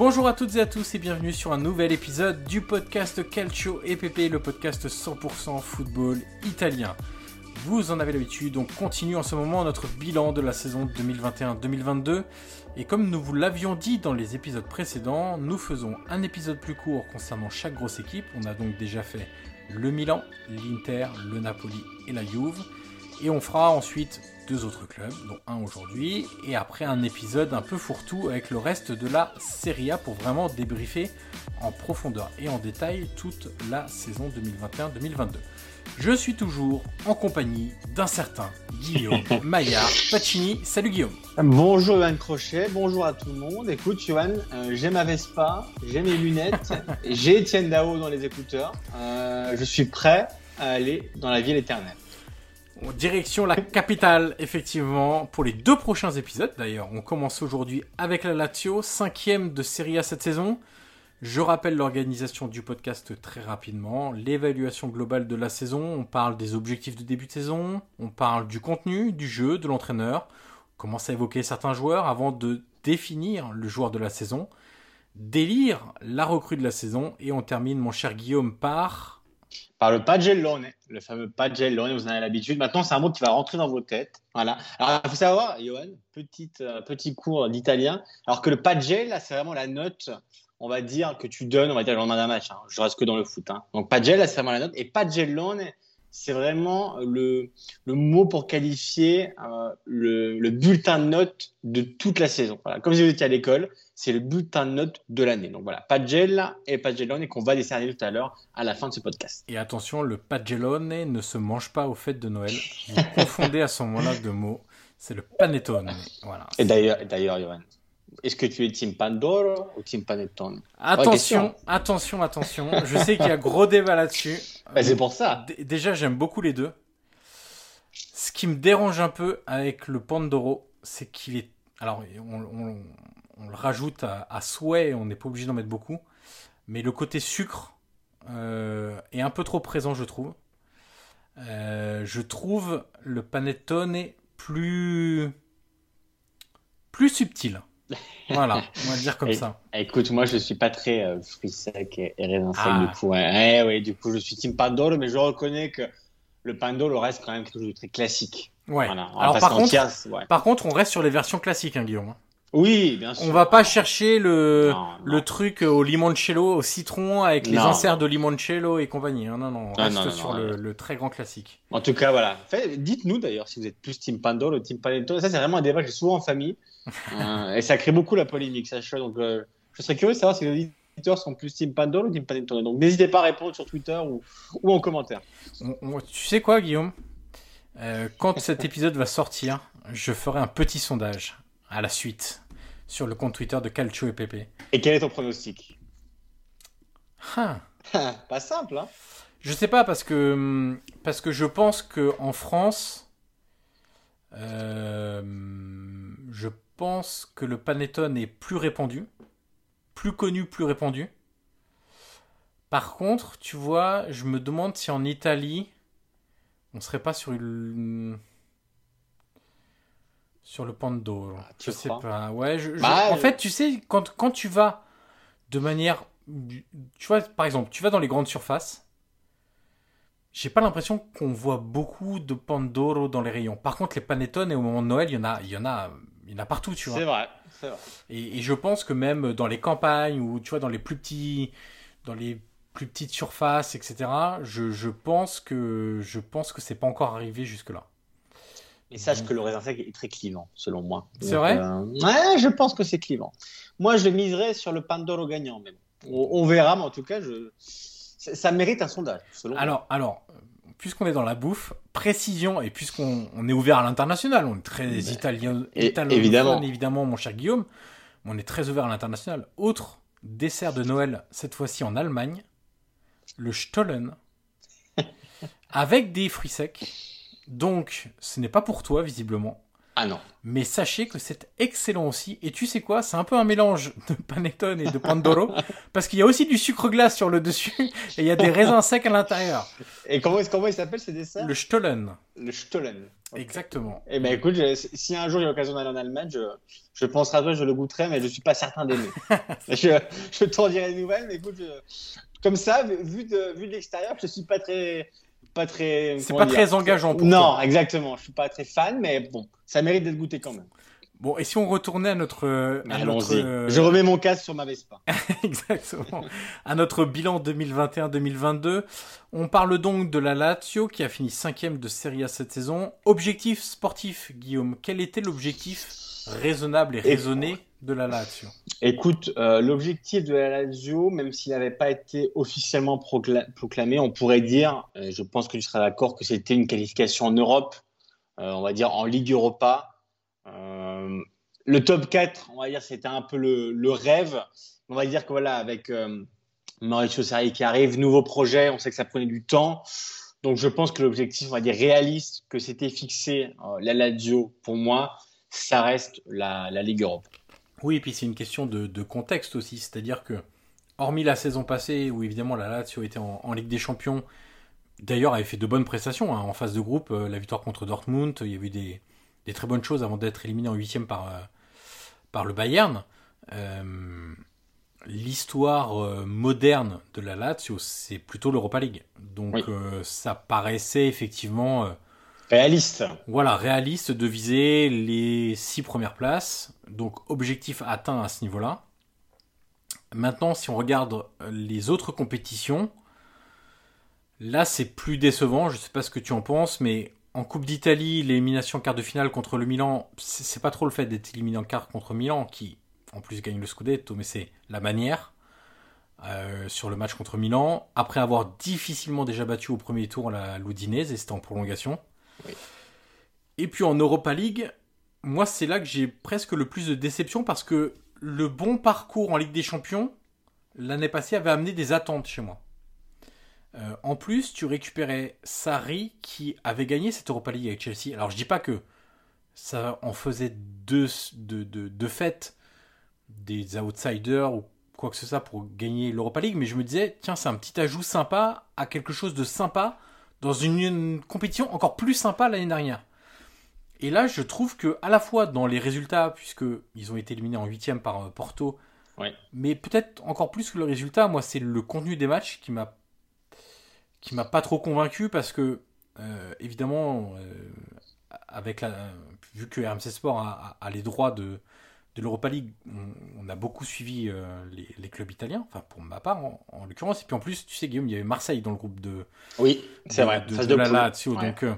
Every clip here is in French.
Bonjour à toutes et à tous et bienvenue sur un nouvel épisode du podcast Calcio EPP, le podcast 100% football italien. Vous en avez l'habitude, on continue en ce moment notre bilan de la saison 2021-2022 et comme nous vous l'avions dit dans les épisodes précédents, nous faisons un épisode plus court concernant chaque grosse équipe. On a donc déjà fait le Milan, l'Inter, le Napoli et la Juve et on fera ensuite deux autres clubs, dont un aujourd'hui, et après un épisode un peu fourre-tout avec le reste de la Serie A pour vraiment débriefer en profondeur et en détail toute la saison 2021-2022. Je suis toujours en compagnie d'un certain Guillaume Maillard Pacini. Salut Guillaume. Bonjour Johan Crochet, bonjour à tout le monde. Écoute Johan, euh, j'ai ma Vespa, j'ai mes lunettes, j'ai Etienne Dao dans les écouteurs. Euh, je suis prêt à aller dans la ville éternelle. Direction la capitale, effectivement, pour les deux prochains épisodes. D'ailleurs, on commence aujourd'hui avec la Lazio, cinquième de Serie A cette saison. Je rappelle l'organisation du podcast très rapidement, l'évaluation globale de la saison, on parle des objectifs de début de saison, on parle du contenu, du jeu, de l'entraîneur, on commence à évoquer certains joueurs avant de définir le joueur de la saison, délire la recrue de la saison, et on termine, mon cher Guillaume, par... Par le Pagellone, le fameux Pagellone, vous en avez l'habitude. Maintenant, c'est un mot qui va rentrer dans vos têtes. Voilà. Alors, il faut savoir, Johan, petite, euh, petit cours d'italien, alors que le Pagel, c'est vraiment la note on va dire, que tu donnes, on va dire, le lendemain d'un match. Hein. Je reste que dans le foot. Hein. Donc, Pagel, c'est vraiment la note. Et Pagellone, c'est vraiment le, le mot pour qualifier euh, le, le, bulletin de notes de toute la saison. Comme si vous étiez à l'école, c'est le bulletin de notes de l'année. Donc voilà, Pagel et Pagellone qu'on va décerner tout à l'heure à la fin de ce podcast. Et attention, le Pagellone ne se mange pas aux fêtes de Noël. Vous confondez à ce moment-là deux mots. C'est le panettone. Voilà. Et d'ailleurs, d'ailleurs, Johan, Est-ce que tu es Team Pandoro ou Team Panettone? Attention, attention, attention. Je sais qu'il y a gros débat là-dessus. Bah, c'est pour ça. D- Déjà, j'aime beaucoup les deux. Ce qui me dérange un peu avec le Pandoro, c'est qu'il est. Alors, on, on- on le rajoute à, à souhait, on n'est pas obligé d'en mettre beaucoup. Mais le côté sucre euh, est un peu trop présent, je trouve. Euh, je trouve le panettone plus. plus subtil. Voilà, on va dire comme Et- ça. Écoute, moi, je suis pas très euh, fruits secs et, et raisins secs, Ah. du coup. Ouais. Eh ouais, du coup, je suis Team Pandoro, mais je reconnais que le Pandoro reste quand même quelque chose de très classique. Ouais. Voilà. Alors, par contre, ouais. par contre, on reste sur les versions classiques, hein, Guillaume. Oui, bien sûr. On va pas chercher le, Non, le truc au limoncello, au citron, avec les Non. inserts de limoncello et compagnie. hein. Non, non, on Non, reste sur le, très grand classique. En tout cas, voilà. Dites-nous d'ailleurs si vous êtes plus Team Pandoro ou Team Panettone. Ça, c'est vraiment un débat que j'ai souvent en famille. Euh, et ça crée beaucoup la polémique, sache Donc, euh, je serais curieux de savoir si les auditeurs sont plus Team Pandoro ou Team Panettone. Donc, n'hésitez pas à répondre sur Twitter ou, ou en commentaire. On- on- tu sais quoi, Guillaume? Euh, Quand cet épisode va sortir, je ferai un petit sondage à la suite sur le compte Twitter de Calcio et Pepe. Et quel est ton pronostic? Ah. Pas simple, hein Je sais pas parce que parce que je pense que en France, euh, je pense que le panettone est plus répandu, plus connu, plus répandu. Par contre, tu vois, je me demande si en Italie, on serait pas sur une sur le Pandoro. tu je sais pas. Ouais, je- je- Bah, en euh, fait, tu sais, quand, quand tu vas de manière. Tu vois, par exemple, tu vas dans les grandes surfaces. J'ai pas l'impression qu'on voit beaucoup de Pandoro dans les rayons. Par contre, les panettones, et au moment de Noël, il y en a, il y en a, il y en a partout, tu vois. C'est vrai. C'est vrai. Et, et je pense que même dans les campagnes ou tu vois dans les plus petits, dans les plus petites surfaces, etc. Je, je pense que je pense que c'est pas encore arrivé jusque là. Et sache que le raisin sec est très clivant, selon moi. C'est vrai euh, Ouais, je pense que c'est clivant. Moi, je miserais sur le Pandoro gagnant, mais bon. On, on verra, mais en tout cas, je... ça, mérite un sondage, selon moi. Alors, alors, puisqu'on est dans la bouffe, précision et puisqu'on on est ouvert à l'international, on est très italien, et- italophone, évidemment. évidemment, mon cher Guillaume, on est très ouvert à l'international. Autre dessert de Noël, cette fois-ci en Allemagne, le Stollen, avec des fruits secs. Donc, ce n'est pas pour toi, visiblement. Ah non. Mais sachez que c'est excellent aussi. Et tu sais quoi? C'est un peu un mélange de panettone et de pandoro. parce qu'il y a aussi du sucre glace sur le dessus. Et il y a des raisins secs à l'intérieur. Et comment, comment il s'appelle ces desserts Le Stollen. Le Stollen. Exactement. Eh ben écoute, je- si un jour j'ai l'occasion d'aller en Allemagne, je, je penserai à toi, je le goûterai, mais je suis pas certain d'aimer. je, je t'en dirai des nouvelles, mais écoute, je- comme ça, vu de, vu de l'extérieur, je suis pas très, pas très. C'est pas dire, très engageant pour Non, toi. exactement. Je suis pas très fan, mais bon, ça mérite d'être goûté quand même. Bon, et si on retournait à notre. à euh, Je remets mon casque sur ma Vespa. Exactement. À notre bilan 2021-2022, on parle donc de la Lazio qui a fini cinquième de Serie A cette saison. Objectif sportif, Guillaume. Quel était l'objectif raisonnable et raisonné de la Lazio Écoute, euh, l'objectif de la Lazio, même s'il n'avait pas été officiellement procla- proclamé, on pourrait dire, euh, je pense que tu seras d'accord, que c'était une qualification en Europe, euh, on va dire en Ligue Europa. Le top 4, on va dire, c'était un peu le, rêve. On va dire que voilà, avec Mauricio Sarri qui arrive, nouveau projet, on sait que ça prenait du temps. Donc je pense que l'objectif, on va dire réaliste, que c'était fixé, la Lazio, pour moi, ça reste la, la Ligue Europe. Oui, et puis c'est une question de, de contexte aussi. C'est-à-dire que, hormis la saison passée, où évidemment la Lazio était en, en Ligue des Champions, d'ailleurs avait fait de bonnes prestations hein, en phase de groupe, euh, la victoire contre Dortmund, il y a eu des, des très bonnes choses avant d'être éliminé en huitième par, euh, par le Bayern. Euh, L'histoire moderne de la Lazio, c'est plutôt l'Europa League. Donc Oui. ça paraissait effectivement... euh, Réaliste. voilà, réaliste de viser les six premières places. Donc objectif atteint à ce niveau-là. Maintenant, si on regarde les autres compétitions, là c'est plus décevant. Je sais pas ce que tu en penses, mais en Coupe d'Italie, l'élimination quart de finale contre le Milan, c'est pas trop le fait d'être éliminé en quart contre Milan qui en plus gagne le Scudetto, mais c'est la manière. euh, sur le match contre Milan, après avoir difficilement déjà battu au premier tour la l'Udinese, et c'était en prolongation. Et puis en Europa League, moi c'est là que j'ai presque le plus de déception parce que le bon parcours en Ligue des Champions, l'année passée, avait amené des attentes chez moi. Euh, en plus, tu récupérais Sarri qui avait gagné cette Europa League avec Chelsea. Alors je dis pas que ça en faisait deux, de, de, de fait des outsiders ou quoi que ce soit pour gagner l'Europa League, mais je me disais, tiens, c'est un petit ajout sympa à quelque chose de sympa dans une, une compétition encore plus sympa l'année dernière. Et là, je trouve que à la fois dans les résultats, puisque ils ont été éliminés en huitième par euh, Porto, Ouais. mais peut-être encore plus que le résultat, moi, c'est le contenu des matchs qui m'a qui m'a pas trop convaincu parce que euh, évidemment, euh, avec la, vu que RMC Sport a, a- a les droits de de l'Europa League, on, on a beaucoup suivi euh, les, les clubs italiens, enfin pour ma part en, en l'occurrence. Et puis en plus, tu sais Guillaume, il y avait Marseille dans le groupe de Oui, c'est vrai. de, la. Lazio. Ouais. Donc, euh,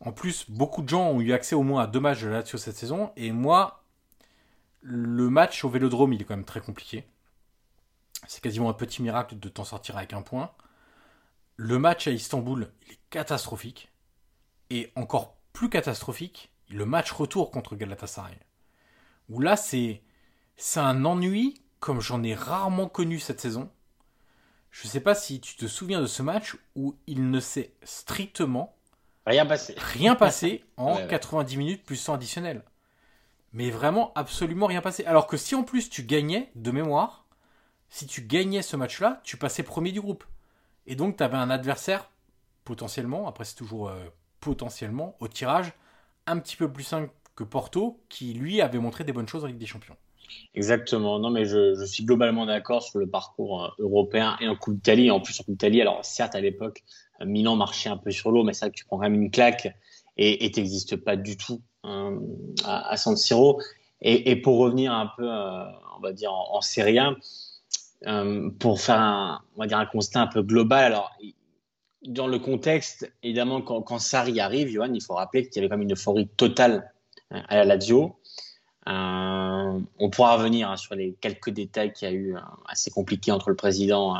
en plus, beaucoup de gens ont eu accès au moins à deux matchs de la Lazio cette saison. Et moi, le match au Vélodrome, il est quand même très compliqué. C'est quasiment un petit miracle de t'en sortir avec un point. Le match à Istanbul, il est catastrophique. Et encore plus catastrophique, le match retour contre Galatasaray. Où là, c'est c'est un ennui comme j'en ai rarement connu cette saison. Je sais pas si tu te souviens de ce match où il ne s'est strictement Rien passé. rien passé en Ouais, ouais. 90 minutes plus 100 additionnel. Mais vraiment absolument rien passé. Alors que si en plus tu gagnais, de mémoire, si tu gagnais ce match-là, tu passais premier du groupe. Et donc tu avais un adversaire potentiellement, après c'est toujours euh, potentiellement, au tirage, un petit peu plus simple Porto, qui lui avait montré des bonnes choses en Ligue des Champions. Exactement. Non, mais je, suis globalement d'accord sur le parcours euh, européen et en Coupe d'Italie. En plus, en Coupe d'Italie, alors certes, à l'époque, euh, Milan marchait un peu sur l'eau, mais c'est vrai que tu prends quand même une claque et t'existes pas du tout hein, à, San Siro. Et, et pour revenir un peu, euh, on va dire, en, en Serie A, euh, pour faire un, on va dire un constat un peu global, alors dans le contexte, évidemment, quand, quand Sarri arrive, Johan, il faut rappeler qu'il y avait quand même une euphorie totale euh, à la Lazio. Euh, on pourra revenir hein, sur les quelques détails qu'il y a eu euh, assez compliqués entre le président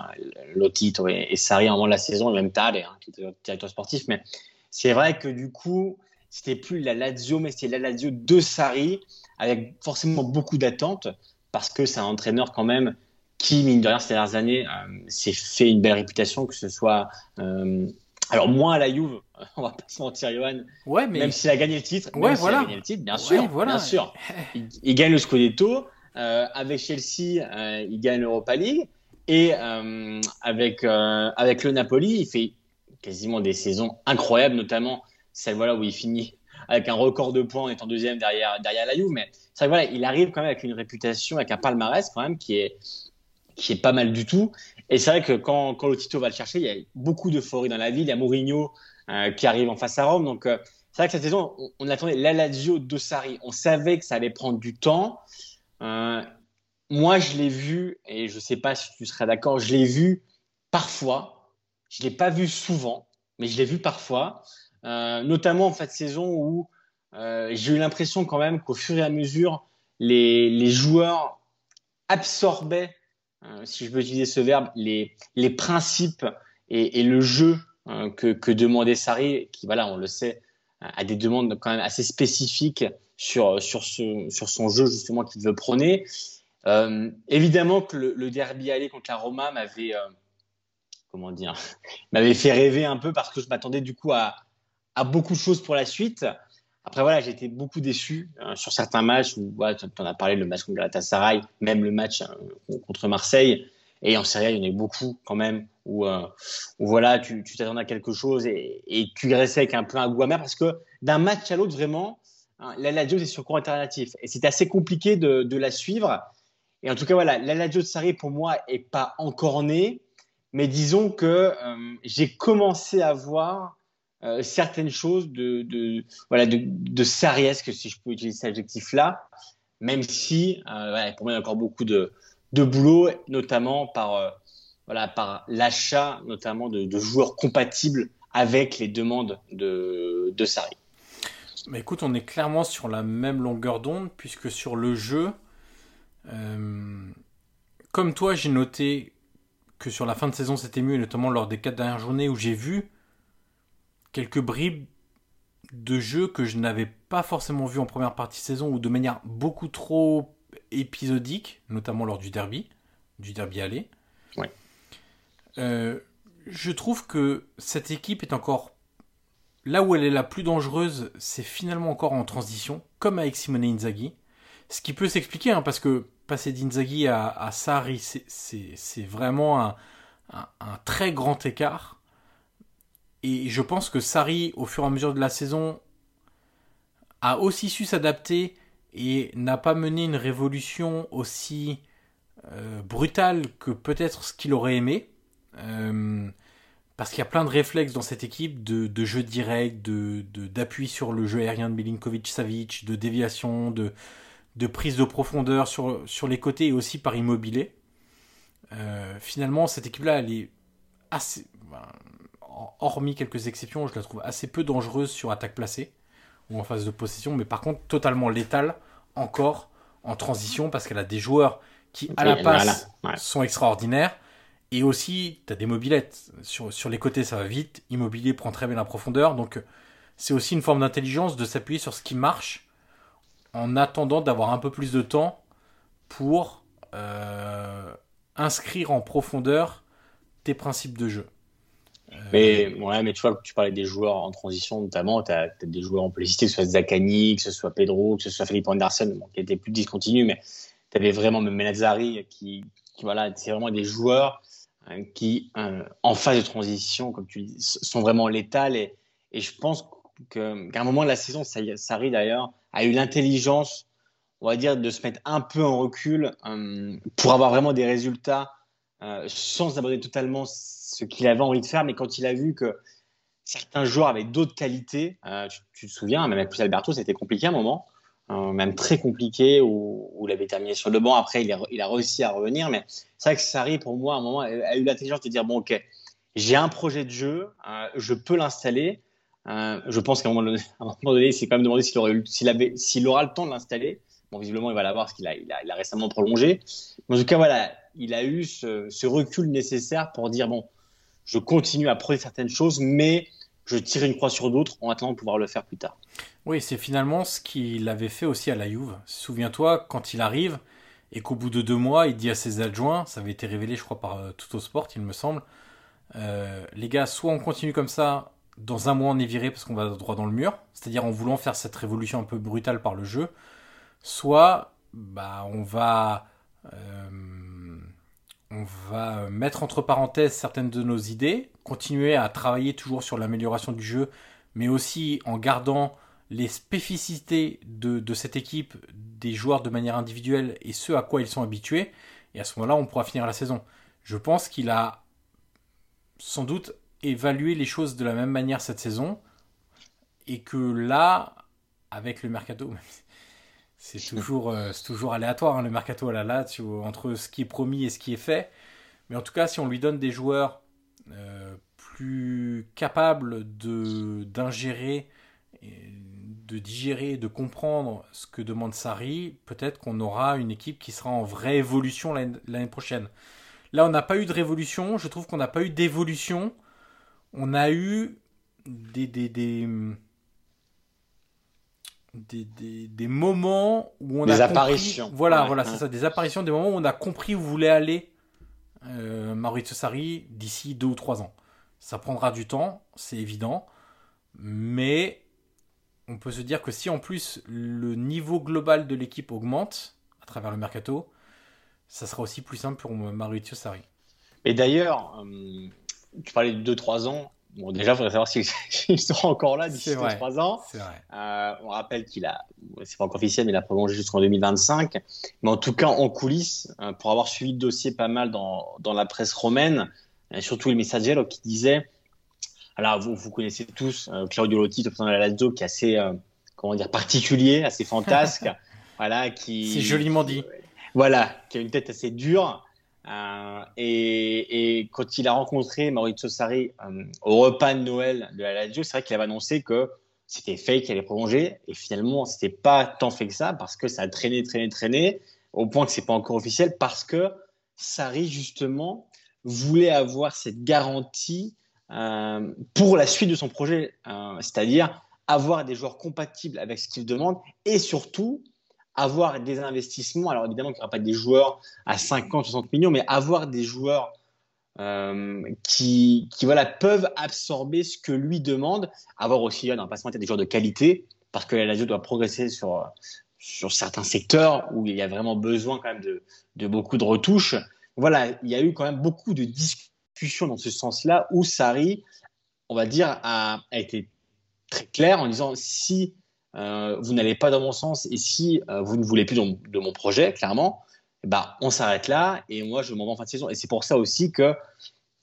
Lotito et, et Sarri à un moment de la saison, et même Tade, hein, qui était directeur sportif. Mais c'est vrai que du coup, c'était plus la Lazio, mais c'était la Lazio de Sarri, avec forcément beaucoup d'attentes, parce que c'est un entraîneur quand même qui, mine de rien, ces dernières années, euh, s'est fait une belle réputation, que ce soit... euh, alors, moins à la Juve, on va pas se mentir, Johan, Ouais, mais même s'il a gagné le titre, Ouais, même voilà. a gagné le titre, bien Ouais, sûr, voilà. bien sûr. Il, il gagne le Scudetto, euh, avec Chelsea, euh, il gagne l'Europa League, et euh, avec avec avec le Napoli, il fait quasiment des saisons incroyables, notamment celle voilà où il finit avec un record de points en étant deuxième derrière derrière la Juve. Mais c'est vrai que voilà, il arrive quand même avec une réputation, avec un palmarès quand même qui est qui est pas mal du tout. Et c'est vrai que quand, quand Lotito va le chercher, il y a beaucoup d'euphorie dans la ville. Il y a Mourinho euh, qui arrive en face à Rome. Donc, euh, c'est vrai que cette saison, on, on attendait la Lazio de Sarri. On savait que ça allait prendre du temps. Euh, moi, je l'ai vu, et je sais pas si tu serais d'accord, je l'ai vu parfois. Je l'ai pas vu souvent, mais je l'ai vu parfois. Euh, notamment en fin de saison où euh, j'ai eu l'impression quand même qu'au fur et à mesure, les, les joueurs absorbaient si je peux utiliser ce verbe, les, les principes et, le jeu euh, que, que demandait Sarri, qui, voilà, on le sait, a des demandes quand même assez spécifiques sur, sur, ce, sur son jeu, justement, qu'il veut prôner. Euh, évidemment que le, le derby aller contre la Roma m'avait, euh, comment dire, m'avait fait rêver un peu parce que je m'attendais du coup à, à beaucoup de choses pour la suite. Après, voilà, j'ai été beaucoup déçu euh, sur certains matchs où voilà, tu en as parlé, le match contre Galatasaray, même le match euh, contre Marseille. Et en Serie A, il y en a eu beaucoup quand même où, euh, où voilà, tu t'attendais à quelque chose et, tu restais avec un peu un goût amer parce que d'un match à l'autre, vraiment, hein, la Lazio est sur cours alternatif. Et c'était assez compliqué de, la suivre. Et en tout cas, voilà, la Lazio de Sarri, pour moi, est pas encore née. Mais disons que j'ai commencé à voir euh, certaines choses de, voilà de, de sarriesque si je peux utiliser cet adjectif là même si euh, pour moi il y a encore beaucoup de, de boulot notamment par euh, voilà l'achat notamment de, joueurs compatibles avec les demandes de, de. Mais écoute, on est clairement sur la même longueur d'onde, puisque sur le jeu, comme toi, j'ai noté que sur la fin de saison, c'était mieux, notamment lors des quatre dernières journées où j'ai vu quelques bribes de jeu que je n'avais pas forcément vu en première partie de saison, ou de manière beaucoup trop épisodiques, notamment lors du derby, du derby aller. Ouais. Euh, je trouve que cette équipe est encore là où elle est la plus dangereuse, c'est finalement encore en transition, comme avec Simone Inzaghi. Ce qui peut s'expliquer, hein, parce que passer d'Inzaghi à, à Sarri, c'est vraiment un, un, un, très grand écart. Et je pense que Sarri, au fur et à mesure de la saison, a aussi su s'adapter et n'a pas mené une révolution aussi euh, brutale que peut-être ce qu'il aurait aimé. Euh, parce qu'il y a plein de réflexes dans cette équipe de, de jeu direct, de, d'appui sur le jeu aérien de Milinkovic-Savic, de déviation, de, de prise de profondeur sur, sur les côtés et aussi par immobilier. Euh, finalement, cette équipe-là, elle est assez. Ben, hormis quelques exceptions, je la trouve assez peu dangereuse sur attaque placée ou en phase de possession, mais par contre totalement létale encore en transition parce qu'elle a des joueurs qui à la passe voilà. ouais. sont extraordinaires et aussi tu as des mobilettes sur, sur les côtés ça va vite, Immobilier prend très bien la profondeur donc c'est aussi une forme d'intelligence de s'appuyer sur ce qui marche en attendant d'avoir un peu plus de temps pour euh, inscrire en profondeur tes principes de jeu. Mais, ouais, mais tu vois, tu parlais des joueurs en transition, notamment, tu as, des joueurs en publicité, que ce soit Zakani, que ce soit Pedro, que ce soit Philippe Anderson, qui étaient plus discontinus, mais tu avais vraiment même qui, voilà, c'est vraiment des joueurs hein, qui, euh, en phase de transition, comme tu dis, sont vraiment létales. Et, et je pense qu'à un moment de la saison, Sarri d'ailleurs a eu l'intelligence, on va dire, de se mettre un peu en recul euh, pour avoir vraiment des résultats euh, sans abandonner totalement ce qu'il avait envie de faire, mais quand il a vu que certains joueurs avaient d'autres qualités, euh, tu, te souviens, même avec Alberto, c'était compliqué à un moment, euh, même très compliqué, où, il avait terminé sur le banc. Après, il a, réussi à revenir, mais c'est vrai que Sarri, pour moi, à un moment, a eu l'intelligence de dire bon, ok, j'ai un projet de jeu, euh, je peux l'installer. Je pense qu'à un, moment donné, il s'est quand même demandé s'il aura le temps de l'installer. Bon, visiblement, il va l'avoir parce qu'il a, récemment prolongé. Mais en tout cas, voilà, il a eu ce recul nécessaire pour dire bon, je continue à prouver certaines choses, mais je tire une croix sur d'autres en attendant de pouvoir le faire plus tard. Oui, c'est finalement ce qu'il avait fait aussi à la Juve. Souviens-toi, quand il arrive et qu'au bout de deux mois, il dit à ses adjoints, ça avait été révélé, je crois, par euh, Tutto Sport, il me semble, euh, les gars, soit on continue comme ça, dans un mois on est viré parce qu'on va droit dans le mur, c'est-à-dire en voulant faire cette révolution un peu brutale par le jeu, soit bah, on va... Euh, on va mettre entre parenthèses certaines de nos idées, continuer à travailler toujours sur l'amélioration du jeu, mais aussi en gardant les spécificités de, de, cette équipe, des joueurs de manière individuelle et ce à quoi ils sont habitués. Et à ce moment-là, on pourra finir la saison. Je pense qu'il a sans doute évalué les choses de la même manière cette saison et que là, avec le mercato, c'est toujours, euh, aléatoire, hein, le mercato à la latte, entre ce qui est promis et ce qui est fait. Mais en tout cas, si on lui donne des joueurs euh, plus capables d'ingérer, de, digérer, de comprendre ce que demande Sarri, peut-être qu'on aura une équipe qui sera en vraie évolution l'année prochaine. Là, on n'a pas eu de révolution, je trouve qu'on n'a pas eu d'évolution. On a eu des, des des, des, des, moments où on des a apparitions. Compris, voilà, ouais, voilà, ouais. c'est ça, des apparitions, des moments où on a compris où voulait aller euh, Maurizio Sarri d'ici deux ou trois ans. Ça prendra du temps, c'est évident, mais on peut se dire que si en plus le niveau global de l'équipe augmente à travers le mercato, ça sera aussi plus simple pour Maurizio Sarri. Et d'ailleurs, euh, tu parlais de 2-3 ans, Bon, déjà, il faudrait savoir s'il si sera encore là d'ici 3 ans. Euh, on rappelle qu'il a, c'est pas encore officiel, mais il a prolongé jusqu'en 2025. Mais en tout cas, en coulisses, euh, pour avoir suivi le dossier pas mal dans, dans la presse romaine, et surtout le Messaggero qui disait, alors vous, vous connaissez tous euh, Claudio Lotti, de la Lazio, qui est assez, euh, comment dire, particulier, assez fantasque, voilà, qui. C'est joliment dit. Voilà, qui a une tête assez dure. Euh, et, quand il a rencontré Maurizio Sarri euh, au repas de Noël de la Lazio, c'est vrai qu'il avait annoncé que c'était fait, qu'il allait prolonger. Et finalement, c'était pas tant fait que ça parce que ça a traîné, traîné, traîné au point que c'est pas encore officiel parce que Sarri justement voulait avoir cette garantie euh, pour la suite de son projet, c'est-à-dire avoir des joueurs compatibles avec ce qu'il demande et surtout avoir des investissements. Alors évidemment, qu'il n'y aura pas des joueurs à 50, 60 millions, mais avoir des joueurs euh, qui, qui voilà, peuvent absorber ce que lui demande. Avoir aussi, dans le passement, des joueurs de qualité, parce que la Lazio doit progresser sur, sur certains secteurs où il y a vraiment besoin quand même de, de beaucoup de retouches. Voilà, il y a eu quand même beaucoup de discussions dans ce sens-là où Sarri, on va dire, a, a été très clair en disant si euh, vous n'allez pas dans mon sens et si euh, vous ne voulez plus de, mon projet, clairement, bah, on s'arrête là et moi je m'en vais en fin de saison. Et c'est pour ça aussi que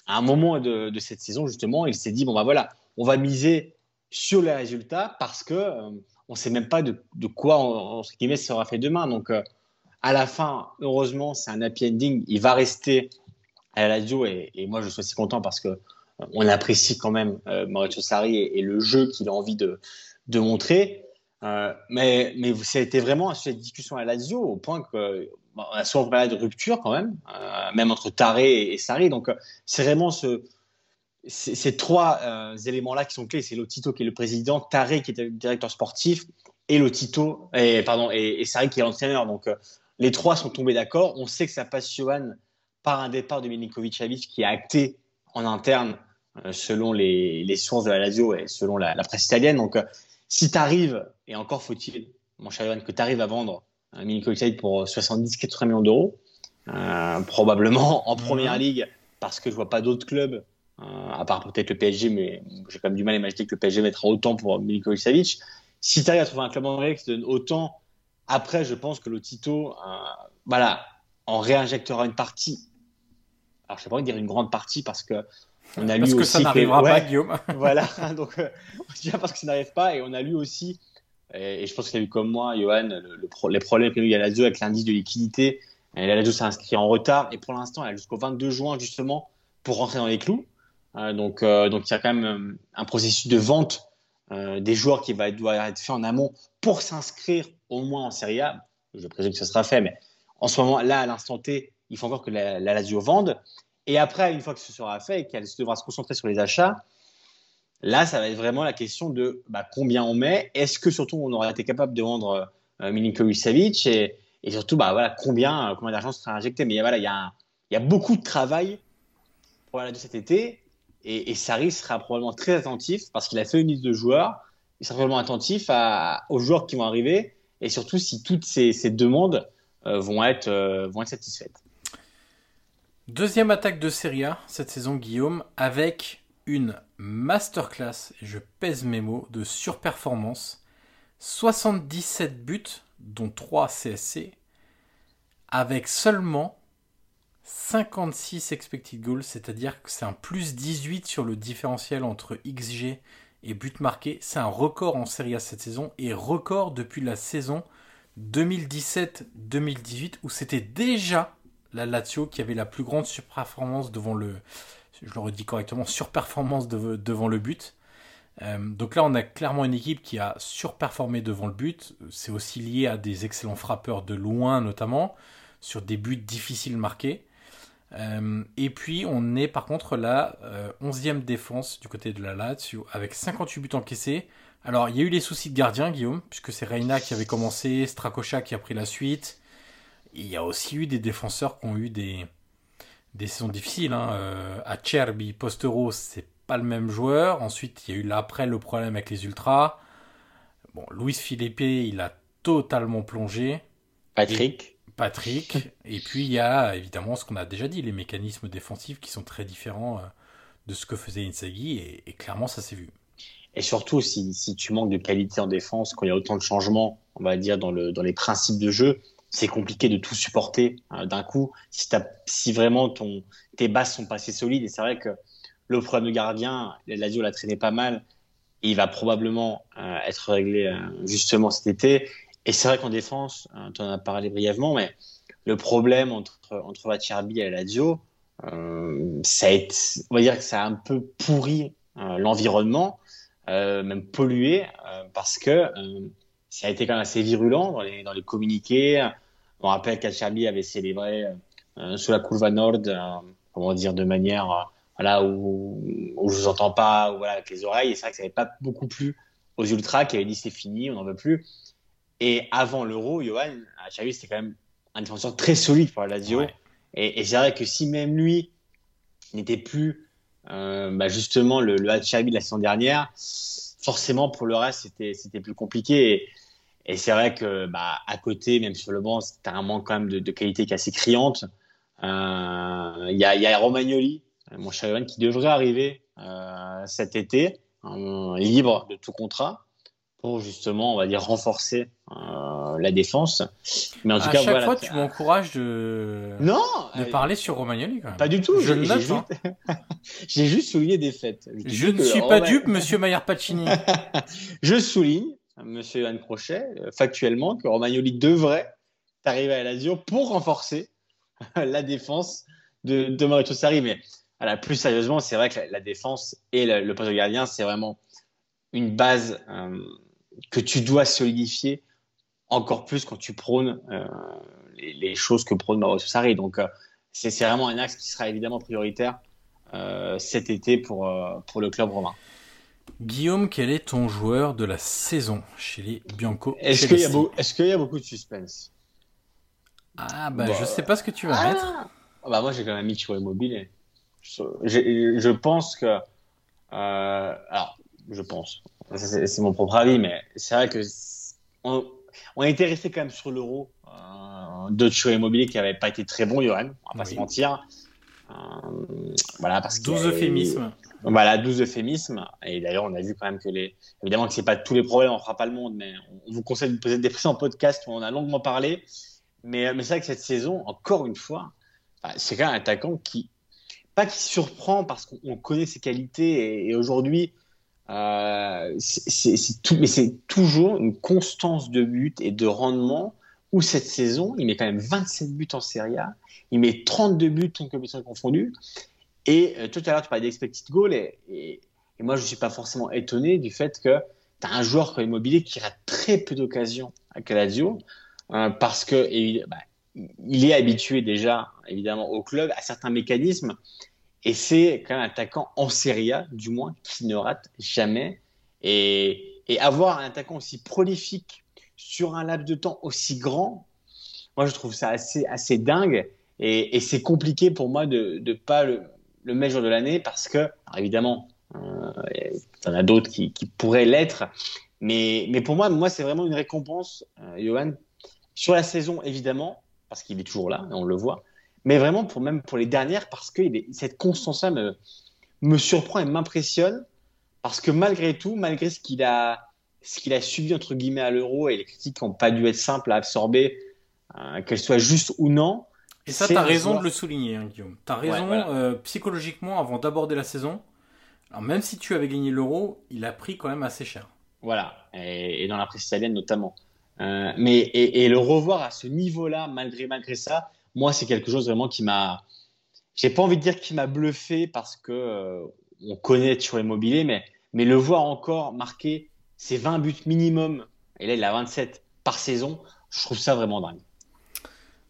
à un moment de, cette saison, justement, il s'est dit bon bah voilà, on va miser sur les résultats parce que euh, on ne sait même pas de, quoi on, entre guillemets sera fait demain. Donc à la fin, heureusement, c'est un happy ending. Il va rester à la Lazio et, moi je suis aussi content parce que on apprécie quand même Maurizio Sarri et, le jeu qu'il a envie de montrer. Euh, mais, mais ça a été vraiment un sujet de discussion à Lazio au point que on a souvent parlé de rupture quand même, euh, même entre Taré et, Sarri. Donc euh, c'est vraiment ce, ces trois éléments-là qui sont clés. C'est Lotito qui est le président, Taré qui est le directeur sportif et Lotito et pardon et, et Sarri qui est l'entraîneur. Donc les trois sont tombés d'accord. On sait que ça passe Johan par un départ de Milinkovic Savic qui est acté en interne selon les, les, sources de la Lazio et selon la, la presse italienne. Donc si tu arrives, et encore faut-il, mon cher Ivan, que tu arrives à vendre un mini pour 70-80 millions d'euros, euh, probablement en première ligue, parce que je vois pas d'autres clubs, euh, à part peut-être le PSG, mais j'ai quand même du mal à imaginer que le PSG mettra autant pour Milinkovic Savic. Si tu arrives à trouver un club anglais qui te donne autant, après, je pense que le Tito, euh, voilà, en réinjectera une partie. Alors, je sais pas dire une grande partie parce que on a parce que ça n'arrivera pas, Guillaume. voilà, donc euh, parce que ça n'arrive pas, et on a lu aussi, et, je pense que tu as vu comme moi, Johan, le, les problèmes qu'il y a à Lazio avec l'indice de liquidité. Lazio s'est inscrit en retard, et pour l'instant, elle a jusqu'au 22 juin justement pour rentrer dans les clous. Euh, donc, euh, donc il y a quand même euh, un processus de vente des joueurs qui va, doit être fait en amont pour s'inscrire au moins en Serie A. Je présume que ce sera fait, mais en ce moment, là, à l'instant T, il faut encore que la, la Lazio vende. Et après, une fois que ce sera fait et qu'elle devra se concentrer sur les achats, là, ça va être vraiment la question de bah, combien on met. Est-ce que surtout on aurait été capable de vendre euh, Milinkovic Savic et, surtout, bah, voilà, combien, euh, combien d'argent sera injecté. Mais voilà, il y, a beaucoup de travail pour de cet été et, et Sarri sera probablement très attentif parce qu'il a fait une liste de joueurs. Il sera probablement attentif aux joueurs qui vont arriver et surtout si toutes ces, demandes euh, euh, vont être satisfaites. Deuxième attaque de Serie A cette saison, Guillaume, avec une masterclass, je pèse mes mots, de surperformance. 77 buts, dont 3 CSC, avec seulement 56 expected goals, c'est-à-dire que c'est un plus 18 sur le différentiel entre XG et but marqué. C'est un record en Serie A cette saison et record depuis la saison 2017-2018 où c'était déjà la Lazio qui avait la plus grande surperformance devant le, je le redis correctement, surperformance devant le but. Euh, donc là, on a clairement une équipe qui a surperformé devant le but. C'est aussi lié à des excellents frappeurs de loin, notamment, sur des buts difficiles marqués. Euh, et puis, on est par contre la 11e euh, défense du côté de la Lazio, avec 58 buts encaissés. Alors, il y a eu les soucis de gardien, Guillaume, puisque c'est Reina qui avait commencé, Strakosha qui a pris la suite il y a aussi eu des défenseurs qui ont eu des, des saisons difficiles. Hein. Euh, à Cherby, Postero, c'est pas le même joueur. Ensuite, il y a eu après le problème avec les Ultras. Bon, Luis Felipe, il a totalement plongé. Patrick. Patrick. Et puis, il y a évidemment ce qu'on a déjà dit, les mécanismes défensifs qui sont très différents euh, de ce que faisait Inzaghi. Et, clairement, ça s'est vu. Et surtout, si, si, tu manques de qualité en défense, quand il y a autant de changements, on va dire, dans, le, dans les principes de jeu, c'est compliqué de tout supporter euh, d'un coup. Si, si vraiment ton, tes bases sont pas assez solides, et c'est vrai que le problème de gardien, Lazio l'a traîné pas mal, il va probablement euh, être réglé euh, justement cet été. Et c'est vrai qu'en défense, tu en as parlé brièvement, mais le problème entre, entre Vaccherbi et Lazio, ça a été, on va dire que ça a un peu pourri l'environnement, même pollué, parce que ça a été quand même assez virulent dans les, dans les communiqués. On rappelle qu'Alchabi avait célébré euh, sous la Curva Nord, euh, comment dire, de manière euh, voilà, où, où je vous entends pas, voilà, avec les oreilles. Et c'est vrai que ça n'avait pas beaucoup plu aux Ultras qui avaient dit c'est fini, on n'en veut plus. Et avant l'Euro, Johan, Xavi, c'était quand même un défenseur très solide pour la Lazio. Ouais. Et, et c'est vrai que si même lui n'était plus euh, bah, justement le, le Xavi de la saison dernière, forcément pour le reste, c'était c'était plus compliqué. Et, et c'est vrai que bah, à côté, même sur le banc, c'était un manque quand même de, de qualité qui est assez criante. Euh, Il y, a, y a Romagnoli, mon cher Johan, qui devrait arriver euh, cet été, euh, libre de tout contrat, pour justement, on va dire, renforcer euh, la défense. Mais en tout à cas, chaque voilà. fois, tu m'encourages de, Non, de euh, parler sur Romagnoli quand même. pas du tout. Je J'ai juste, hein. j'ai juste souligné des faits. Je ne que suis pas dupe, monsieur Maillard Pacini. Je souligne, Monsieur Yann Crochet, euh, factuellement, que Romagnoli devrait arriver à la Lazio pour renforcer la défense de, de Mauricio Sarri. Mais voilà, plus sérieusement, c'est vrai que la, défense et le, poste de gardien, c'est vraiment une base euh, que tu dois solidifier encore plus quand tu prônes euh, les, choses que prône Mauricio Sarri. Donc, c'est vraiment un axe qui sera évidemment prioritaire cet été pour, pour le club romain. Guillaume, quel est ton joueur de la saison chez les Bianco Est-ce qu'il y, a Celesti beau- est-ce qu'il y a beaucoup de suspense? Ah bah, Bah, je sais pas ce que tu vas Ah mettre. Ah bah moi j'ai quand même mis sur immobilier. Je, je- je pense que euh, alors je pense c'est mon propre avis mais c'est vrai que on, on était resté quand même sur l'euro euh, de Chio Immobilier qui avait pas été très bon Johan on va pas Oui. se mentir Euh, voilà parce que 12 euphémismes. Voilà 12 euphémismes et d'ailleurs on a vu quand même que les évidemment que c'est pas tous les problèmes on fera pas le monde mais on vous conseille de poser des précédents podcasts où on a longuement parlé mais, mais c'est vrai que cette saison encore une fois bah, c'est quand même un attaquant qui, pas qui surprend parce qu'on on connaît ses qualités et, aujourd'hui, euh, c'est- tout, mais c'est toujours une constance de but et de rendement où cette saison, il met quand même 27 buts en Serie A, il met 32 buts en compétition confondue. Et euh, tout à l'heure, tu parlais d'expected goal et, moi, je ne suis pas forcément étonné du fait que tu as un joueur comme Immobilier qui rate très peu d'occasions à Calazio euh, parce que bah, est habitué déjà, évidemment, au club, à certains mécanismes. Et c'est quand même un attaquant en Serie A, du moins, qui ne rate jamais. Et, avoir un attaquant aussi prolifique sur un laps de temps aussi grand, moi, je trouve ça assez, assez dingue. Et, et c'est compliqué pour moi de ne pas le, le mettre jour de l'année parce que, évidemment, il y en a d'autres qui, pourraient l'être. Mais, mais pour moi, moi c'est vraiment une récompense, euh, Johan, sur la saison, évidemment, parce qu'il est toujours là, on le voit, mais vraiment pour même pour les dernières, parce que cette constance-là me, me surprend et m'impressionne, parce que malgré tout, malgré ce qu'il a, ce a subi entre guillemets à l'euro et les critiques n'ont pas dû être simples à absorber, euh, qu'elles soient justes ou non, Et ça, t'as raison joueur- de le souligner, hein, Guillaume. T'as raison, voilà. euh, psychologiquement, avant d'aborder la saison. Alors, même si tu avais gagné l'euro, il a pris quand même assez cher. Voilà, et, et dans la presse italienne notamment. Euh, mais et, et le revoir à ce niveau-là, malgré malgré ça, moi c'est quelque chose vraiment qui m'a, j'ai pas envie de dire qui m'a bluffé parce que euh, on connaît sur Immobilier, mais mais le voir encore marquer ses 20 buts minimum, et là il a 27 par saison, je trouve ça vraiment dingue.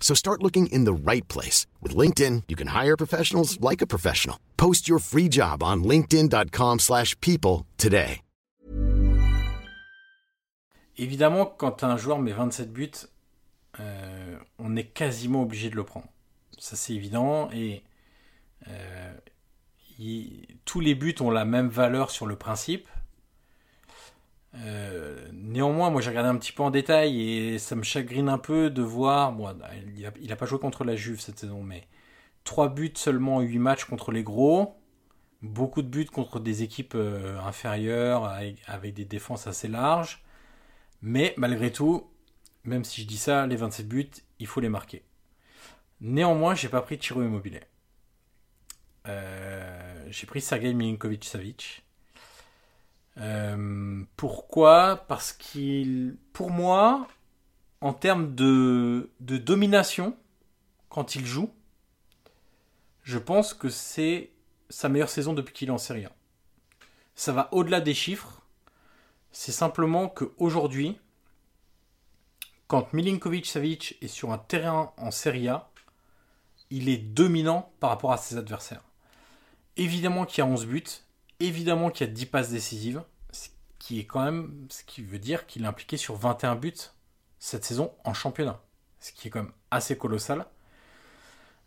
So start looking in the right place. With LinkedIn, you can hire professionals like a professional. Post your free job on linkedin.com/people today. Évidemment, quand un joueur met 27 buts, euh, on est quasiment obligé de le prendre. Ça, c'est évident. Et euh, tous les buts ont la même valeur sur le principe. Euh, néanmoins, moi j'ai regardé un petit peu en détail et ça me chagrine un peu de voir. Il a, il a pas joué contre la Juve cette saison, mais 3 buts seulement en 8 matchs contre les gros. Beaucoup de buts contre des équipes euh, inférieures avec, des défenses assez larges. Mais malgré tout, même si je dis ça, les 27 buts, il faut les marquer. Néanmoins, j'ai pas pris Chiro Immobilier. Euh, j'ai pris Sergei Milinkovic-Savic. Euh, pourquoi? Parce qu'il, pour moi, en termes de, de domination, quand il joue, je pense que c'est sa meilleure saison depuis qu'il est en Serie A. Ça va au-delà des chiffres. C'est simplement qu'aujourd'hui, quand Milinkovic Savic est sur un terrain en Serie A, il est dominant par rapport à ses adversaires. Évidemment qu'il y a 11 buts, évidemment qu'il y a 10 passes décisives, ce qui est quand même ce qui veut dire qu'il est impliqué sur 21 buts cette saison en championnat, ce qui est quand même assez colossal.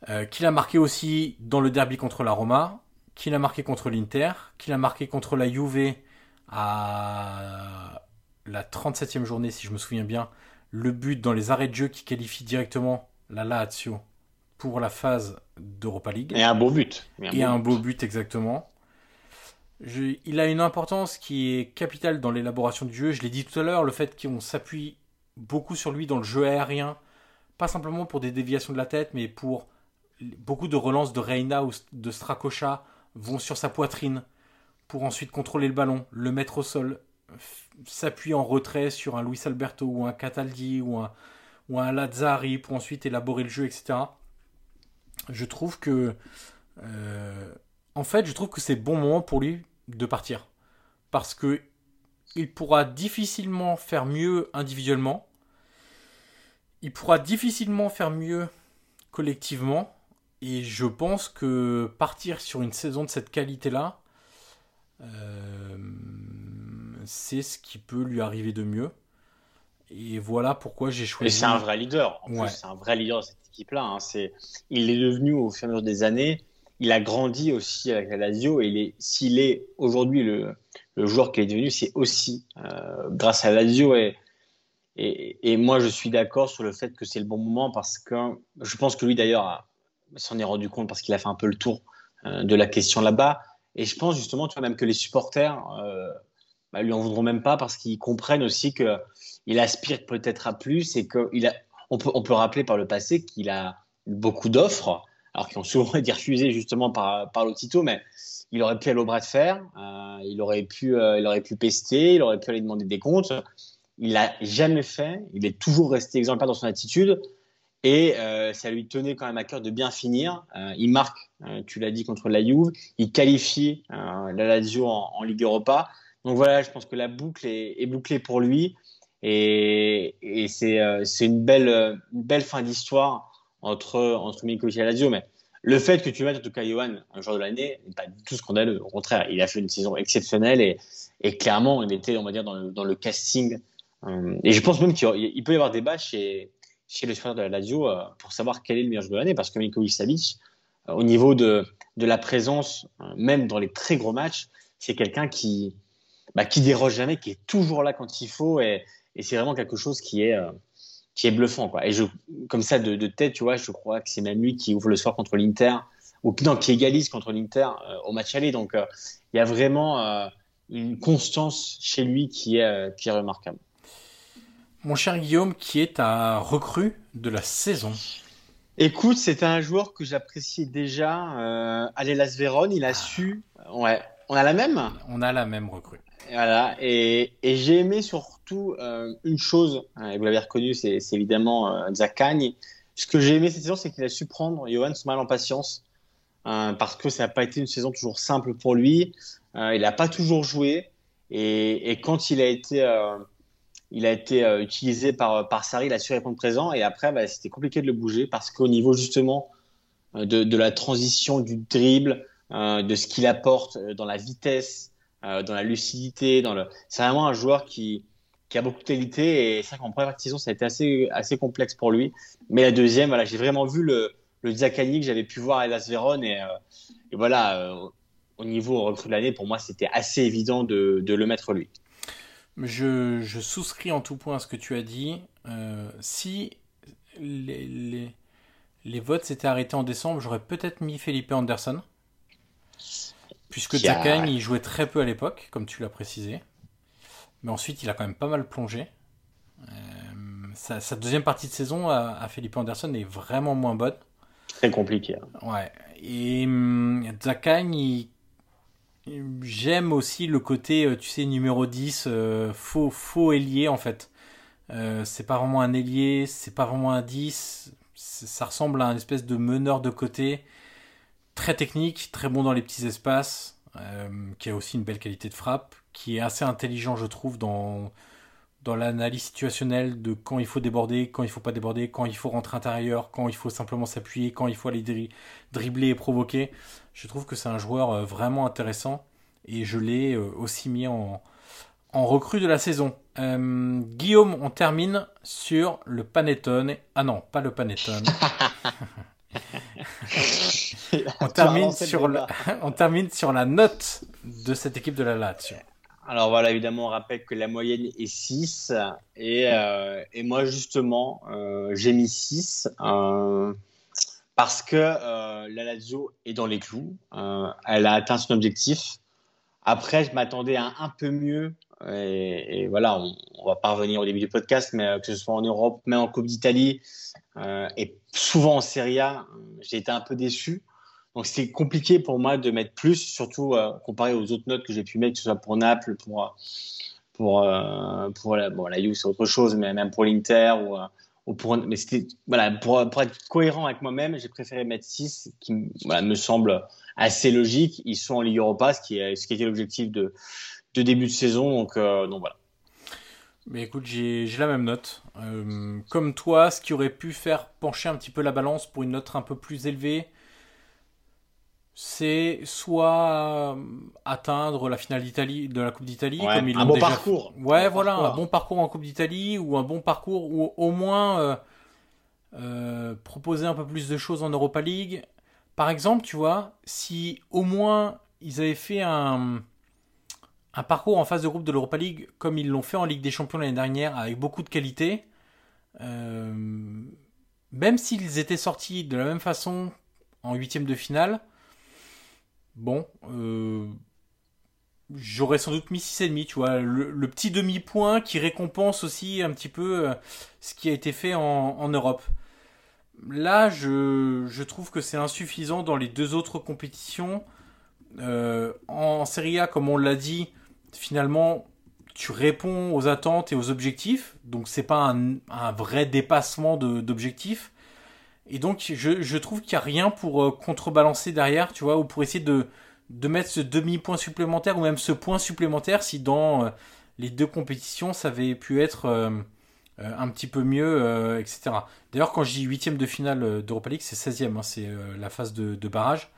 Euh, qu'il a marqué aussi dans le derby contre la Roma, qu'il a marqué contre l'Inter, qu'il a marqué contre la Juve à la 37e journée si je me souviens bien, le but dans les arrêts de jeu qui qualifie directement la Lazio pour la phase d'Europa League. Et un beau but. Et un, beau, but. exactement. Il a une importance qui est capitale dans l'élaboration du jeu. Je l'ai dit tout à l'heure, le fait qu'on s'appuie beaucoup sur lui dans le jeu aérien, pas simplement pour des déviations de la tête, mais pour beaucoup de relances de Reina ou de Strakosha vont sur sa poitrine pour ensuite contrôler le ballon, le mettre au sol, s'appuie en retrait sur un Luis Alberto ou un Cataldi ou un, Lazzari pour ensuite élaborer le jeu, etc. Je trouve que. Euh, en fait, je trouve que c'est bon moment pour lui de partir. Parce que il pourra difficilement faire mieux individuellement. Il pourra difficilement faire mieux collectivement. Et je pense que partir sur une saison de cette qualité-là, euh, c'est ce qui peut lui arriver de mieux. Et voilà pourquoi j'ai choisi. C'est un vrai leader. En c'est un vrai leader de cette équipe-là. Hein. C'est, il est devenu au fur et à mesure des années. Il a grandi aussi avec la Lazio et il est, s'il est aujourd'hui le, joueur qu'il est devenu, c'est aussi euh, grâce à la Lazio et, et, moi je suis d'accord sur le fait que c'est le bon moment parce que je pense que lui d'ailleurs s'en est rendu compte parce qu'il a fait un peu le tour euh, de la question là-bas. Et je pense justement, tu vois, même que les supporters euh, bah, lui en voudront même pas parce qu'ils comprennent aussi que il aspire peut-être à plus et qu'il a, on peut, on peut rappeler par le passé qu'il a beaucoup d'offres, alors qu'ils ont souvent été refusés justement par, par Lotito, mais il aurait pu aller au bras de fer, euh, il, aurait pu, euh, il aurait pu pester, il aurait pu aller demander des comptes. Il l'a jamais fait, il est toujours resté exemplaire dans son attitude. Et euh, ça lui tenait quand même à cœur de bien finir. Il marque, tu l'as dit, contre la Juve. Il qualifie la Lazio en, Ligue Europa. Donc voilà, je pense que la boucle est, bouclée pour lui. Et, et c'est une belle, une belle fin d'histoire entre, entre et la Lazio. Mais le fait que tu mettes en tout cas Johan un joueur de l'année n'est pas du tout scandaleux. Au contraire, il a fait une saison exceptionnelle et, clairement, il était, on va dire, dans le, le casting. et je pense même qu'il peut y avoir des bâches chez chez les supporters de la Lazio euh, pour savoir quel est le meilleur joueur de l'année parce que Milinkovic Savic, euh, au niveau de, de la présence, euh, même dans les très gros matchs, c'est quelqu'un qui, bah, qui déroge jamais, qui est toujours là quand il faut et c'est vraiment quelque chose qui est, qui est bluffant. Quoi. Et je, comme ça, de, de, tête, tu vois, je crois que c'est même lui qui ouvre le soir contre l'Inter ou non, qui égalise contre l'Inter au match aller. Donc il y a vraiment une constance chez lui qui est, qui est remarquable. Mon cher Guillaume, qui est ta recrue de la saison Écoute, c'est un joueur que j'appréciais déjà. Euh, Las Vérone, il a su. Ouais, on a la même? On a la même recrue. Voilà, et, et j'ai aimé surtout euh, une chose, hein, et vous l'avez reconnu, c'est évidemment euh, Zakagne. Ce que j'ai aimé cette saison, c'est qu'il a su prendre Johan son mal en patience, euh, parce que ça n'a pas été une saison toujours simple pour lui. Euh, il n'a pas toujours joué, et, quand il a été il a été utilisé par, par Sarri, il a su répondre présent. Et après, bah, c'était compliqué de le bouger parce qu'au niveau justement de, la transition, du dribble, de ce qu'il apporte dans la vitesse, dans la lucidité, le... c'est vraiment un joueur qui, qui a beaucoup de qualité. Et c'est vrai qu'en première saison, ça a été assez, assez complexe pour lui. Mais la deuxième, voilà, j'ai vraiment vu le, le Zakani que j'avais pu voir à Las Véron. Et, et voilà, au niveau recrue de l'année, pour moi, c'était assez évident de, de le mettre lui. Je, je, souscris en tout point à ce que tu as dit. Euh, si les, les, les votes s'étaient arrêtés en décembre, j'aurais peut-être mis Felipe Anderson. Puisque Zakagne, il jouait très peu à l'époque, comme tu l'as précisé. Mais ensuite, il a quand même pas mal plongé. Euh, sa, sa, deuxième partie de saison à, à Felipe Anderson est vraiment moins bonne. Très compliqué. Hein. Ouais. Et hum, Zakagne, il J'aime aussi le côté, euh, tu sais, numéro 10, euh, faux, faux ailier en fait. Euh, c'est pas vraiment un ailier, c'est pas vraiment un 10. Ça ressemble à un espèce de meneur de côté. Très technique, très bon dans les petits espaces, euh, qui a aussi une belle qualité de frappe, qui est assez intelligent, je trouve, dans, dans l'analyse situationnelle de quand il faut déborder, quand il faut pas déborder, quand il faut rentrer intérieur, quand il faut simplement s'appuyer, quand il faut aller dribbler et provoquer. Je trouve que c'est un joueur euh, vraiment intéressant et je l'ai euh, aussi mis en, en recrue de la saison. Euh, Guillaume, on termine sur le Panettone. Ah non, pas le Panettone. on, termine sur la, on termine sur la note de cette équipe de la Lazio. Alors voilà, évidemment, on rappelle que la moyenne est 6. Et, euh, et moi, justement, euh, j'ai mis 6 euh, parce que la Lazio est dans les clous. elle a atteint son objectif. Après, je m'attendais à un, peu mieux. Et, voilà, on, on, va pas revenir au début du podcast, mais que ce soit en Europe, même en Coupe d'Italie, et souvent en Serie A, j'ai été un peu déçu. Donc c'est compliqué pour moi de mettre plus, surtout euh, comparé aux autres notes que j'ai pu mettre, que ce soit pour Naples, pour, euh, pour, euh, pour la, bon, la Juve, c'est autre chose, mais même pour l'Inter ou, ou, pour. Mais c'était, voilà, pour, pour, être cohérent avec moi-même, j'ai préféré mettre 6, qui me semble assez logique. Ils sont en Ligue Europa, ce qui, ce qui était l'objectif de, de début de saison. Donc, donc voilà. Mais écoute, j'ai la même note. comme toi, ce qui aurait pu faire pencher un petit peu la balance pour une note un peu plus élevée, c'est soit euh, atteindre la finale d'Italie de la Coupe d'Italie comme ils un bon parcours. ouais voilà un bon parcours en Coupe d'Italie ou un bon parcours ou au moins euh, euh, proposer un peu plus de choses en Europa League. Par exemple tu vois si au moins ils avaient fait un un parcours en phase de groupe de l'Europa League comme ils l'ont fait en Ligue des Champions l'année dernière avec beaucoup de qualité même s'ils étaient sortis de la même façon en huitième de finale bon, euh, j'aurais sans doute mis 6,5, tu vois, le, petit demi-point qui récompense aussi un petit peu euh, ce qui a été fait en, Europe. Là, je, trouve que c'est insuffisant dans les deux autres compétitions. Euh, en Serie A, comme on l'a dit, finalement, tu réponds aux attentes et aux objectifs. Donc, c'est pas un, un, vrai dépassement d'objectifs. Et donc, je, trouve qu'il n'y a rien pour euh, contrebalancer derrière, tu vois, ou pour essayer de, de mettre ce demi-point supplémentaire, ou même ce point supplémentaire, si dans euh, les deux compétitions, ça avait pu être euh, un petit peu mieux, etc. D'ailleurs, quand je dis huitième de finale d'Europa League, c'est 16e, hein, c'est la phase de, de barrage.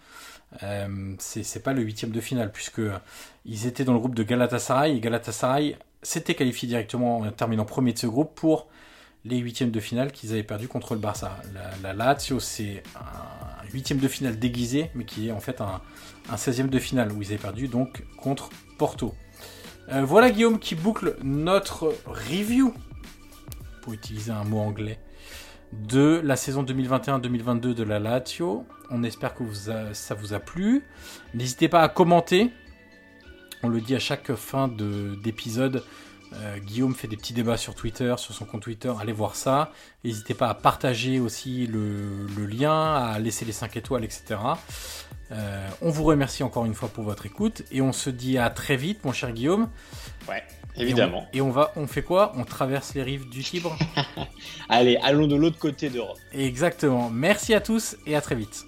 c'est pas le huitième de finale, puisque ils étaient dans le groupe de Galatasaray, et Galatasaray s'était qualifié directement en terminant premier de ce groupe pour les huitièmes de finale qu'ils avaient perdu contre le Barça. La, Lazio, c'est un huitième de finale déguisé, mais qui est en fait un, un 16e de finale où ils avaient perdu donc contre Porto. Euh, voilà Guillaume qui boucle notre review, pour utiliser un mot anglais, de la saison 2021-2022 de la Lazio. On espère que ça vous a plu. N'hésitez pas à commenter. On le dit à chaque fin d'épisode. Euh, Guillaume fait des petits débats sur Twitter, sur son compte Twitter, allez voir ça. N'hésitez pas à partager aussi le, lien, à laisser les 5 étoiles, etc. Euh, on vous remercie encore une fois pour votre écoute et on se dit à très vite, mon cher Guillaume. Ouais, évidemment. Et on, va, on fait quoi? On traverse les rives du Tibre Allez, allons de l'autre côté d'Europe. Exactement. Merci à tous et à très vite.